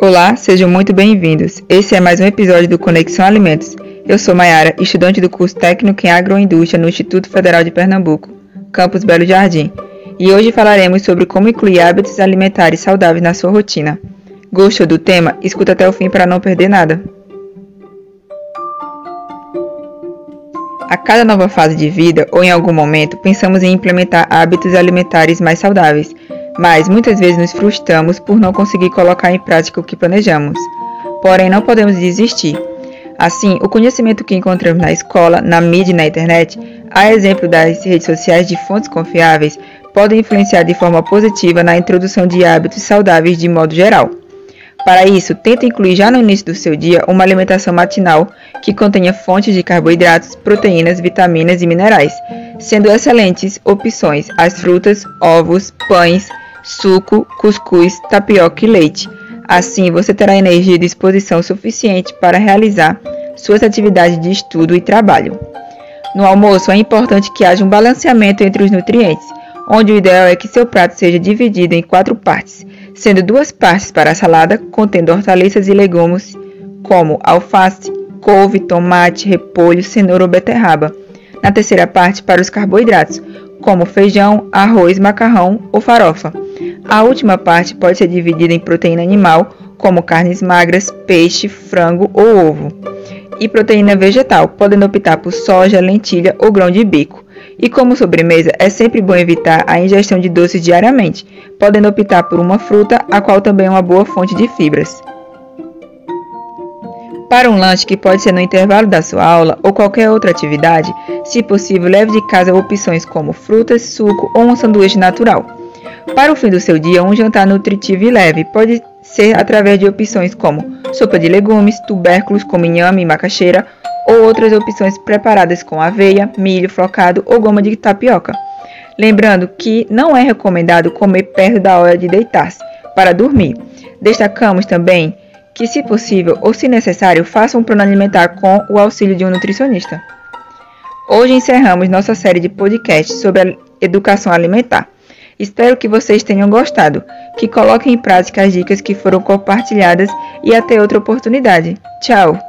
Olá, sejam muito bem-vindos. Esse é mais um episódio do Conexão Alimentos. Eu sou Maiara, estudante do curso técnico em agroindústria no Instituto Federal de Pernambuco, campus Belo Jardim, e hoje falaremos sobre como incluir hábitos alimentares saudáveis na sua rotina. Gostou do tema? Escuta até o fim para não perder nada. A cada nova fase de vida ou em algum momento, pensamos em implementar hábitos alimentares mais saudáveis, mas muitas vezes nos frustramos por não conseguir colocar em prática o que planejamos. Porém, não podemos desistir. Assim, o conhecimento que encontramos na escola, na mídia e na internet, a exemplo das redes sociais de fontes confiáveis, podem influenciar de forma positiva na introdução de hábitos saudáveis de modo geral. Para isso, tente incluir já no início do seu dia uma alimentação matinal que contenha fontes de carboidratos, proteínas, vitaminas e minerais, sendo excelentes opções as frutas, ovos, pães, suco, cuscuz, tapioca e leite. Assim, você terá energia e disposição suficiente para realizar suas atividades de estudo e trabalho. No almoço, é importante que haja um balanceamento entre os nutrientes, onde o ideal é que seu prato seja dividido em quatro partes, sendo duas partes para a salada, contendo hortaliças e legumes como alface, couve, tomate, repolho, cenoura ou beterraba. Na terceira parte, para os carboidratos, como feijão, arroz, macarrão ou farofa. A última parte pode ser dividida em proteína animal, como carnes magras, peixe, frango ou ovo, e proteína vegetal, podendo optar por soja, lentilha ou grão de bico. E como sobremesa, é sempre bom evitar a ingestão de doces diariamente, podendo optar por uma fruta, a qual também é uma boa fonte de fibras. Para um lanche que pode ser no intervalo da sua aula ou qualquer outra atividade, se possível, leve de casa opções como frutas, suco ou um sanduíche natural. Para o fim do seu dia, um jantar nutritivo e leve pode ser através de opções como sopa de legumes, tubérculos como inhame e macaxeira ou outras opções preparadas com aveia, milho flocado ou goma de tapioca. Lembrando que não é recomendado comer perto da hora de deitar-se para dormir. Destacamos também que, se possível ou se necessário, faça um plano alimentar com o auxílio de um nutricionista. Hoje encerramos nossa série de podcasts sobre a educação alimentar. Espero que vocês tenham gostado, que coloquem em prática as dicas que foram compartilhadas e até outra oportunidade. Tchau!